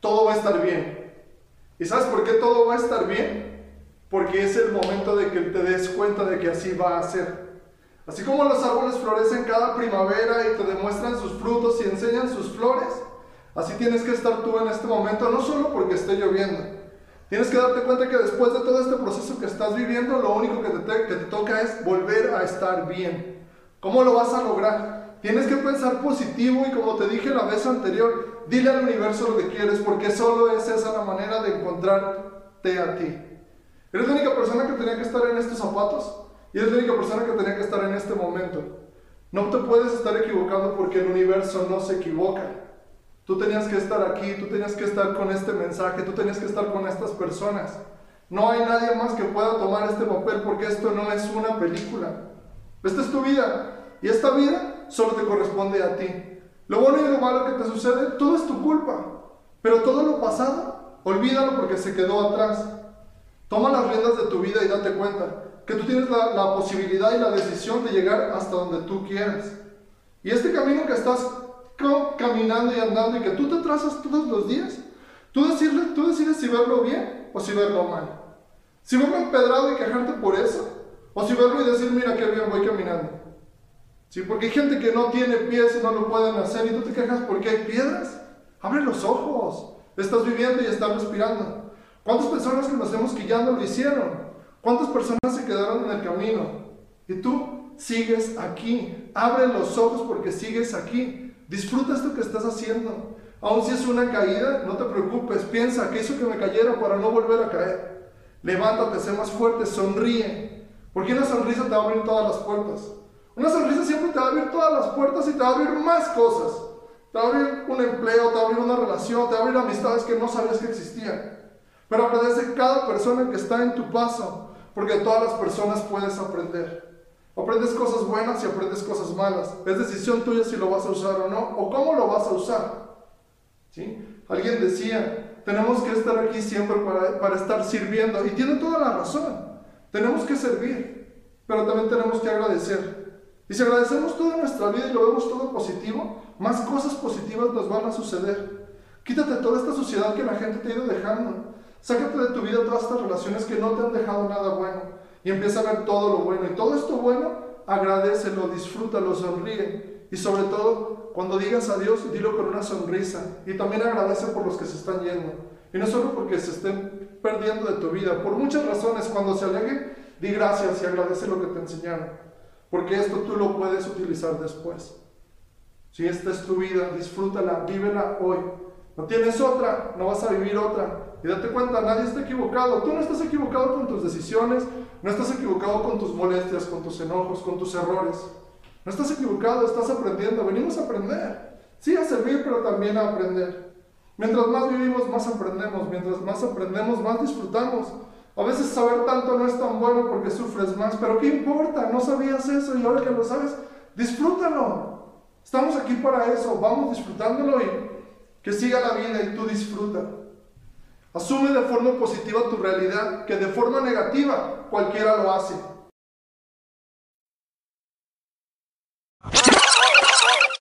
todo va a estar bien. ¿Y sabes por qué todo va a estar bien? Porque es el momento de que te des cuenta de que así va a ser. Así como los árboles florecen cada primavera y te demuestran sus frutos y enseñan sus flores, así tienes que estar tú en este momento, no solo porque esté lloviendo. Tienes que darte cuenta que después de todo este proceso que estás viviendo, lo único que te, que te toca es volver a estar bien. ¿Cómo lo vas a lograr? Tienes que pensar positivo y como te dije la vez anterior, dile al universo lo que quieres porque solo es esa la manera de encontrarte a ti. ¿Eres la única persona que tenía que estar en estos zapatos? Y eres la única persona que tenía que estar en este momento. No te puedes estar equivocando porque el universo no se equivoca. Tú tenías que estar aquí, tú tenías que estar con este mensaje, tú tenías que estar con estas personas. No hay nadie más que pueda tomar este papel porque esto no es una película. Esta es tu vida y esta vida solo te corresponde a ti. Lo bueno y lo malo que te sucede, todo es tu culpa. Pero todo lo pasado, olvídalo porque se quedó atrás. Toma las riendas de tu vida y date cuenta que tú tienes la, posibilidad y la decisión de llegar hasta donde tú quieras. Y este camino que estás caminando y andando y que tú te trazas todos los días, tú, decirle, tú decides si verlo bien o si verlo mal. Si verlo empedrado y quejarte por eso, o si verlo y decir, mira qué bien voy caminando. ¿Sí? Porque hay gente que no tiene pies y no lo pueden hacer y tú te quejas porque hay piedras. Abre los ojos. Estás viviendo y estás respirando. ¿Cuántas personas hemos que ya no lo hicieron? ¿Cuántas personas se quedaron en el camino? Y tú sigues aquí. Abre los ojos porque sigues aquí. Disfruta esto que estás haciendo. Aun si es una caída, no te preocupes. Piensa que hizo que me cayera para no volver a caer. Levántate, sé más fuerte, sonríe. Porque una sonrisa te va todas las puertas. Una sonrisa siempre te va a abrir todas las puertas y te va a abrir más cosas. Te va a abrir un empleo, te va a abrir una relación, te va a abrir amistades que no sabías que existían. Pero agradece cada persona que está en tu paso. Porque todas las personas puedes aprender. Aprendes cosas buenas y aprendes cosas malas. Es decisión tuya si lo vas a usar o no, o cómo lo vas a usar. ¿Sí? Alguien decía, tenemos que estar aquí siempre para, para estar sirviendo. Y tiene toda la razón. Tenemos que servir, pero también tenemos que agradecer. Y si agradecemos toda nuestra vida y lo vemos todo positivo, más cosas positivas nos van a suceder. Quítate toda esta suciedad que la gente te ha ido dejando. Sácate de tu vida todas estas relaciones que no te han dejado nada bueno y empieza a ver todo lo bueno. Y todo esto bueno, agradecelo, disfrútalo, sonríe. Y sobre todo, cuando digas adiós, dilo con una sonrisa. Y también agradece por los que se están yendo. Y no solo porque se estén perdiendo de tu vida, por muchas razones. Cuando se alejen, di gracias y agradece lo que te enseñaron. Porque esto tú lo puedes utilizar después. Si esta es tu vida, disfrútala, vívela hoy. No tienes otra, no vas a vivir otra. Y date cuenta, nadie está equivocado. Tú no estás equivocado con tus decisiones, no estás equivocado con tus molestias, con tus enojos, con tus errores. No estás equivocado, estás aprendiendo. Venimos a aprender. Sí, a servir, pero también a aprender. Mientras más vivimos, más aprendemos. Mientras más aprendemos, más disfrutamos. A veces saber tanto no es tan bueno porque sufres más, pero ¿qué importa? No sabías eso y ahora que lo sabes, disfrútalo. Estamos aquí para eso, vamos disfrutándolo y que siga la vida y tú disfruta. Asume de forma positiva tu realidad, que de forma negativa cualquiera lo hace.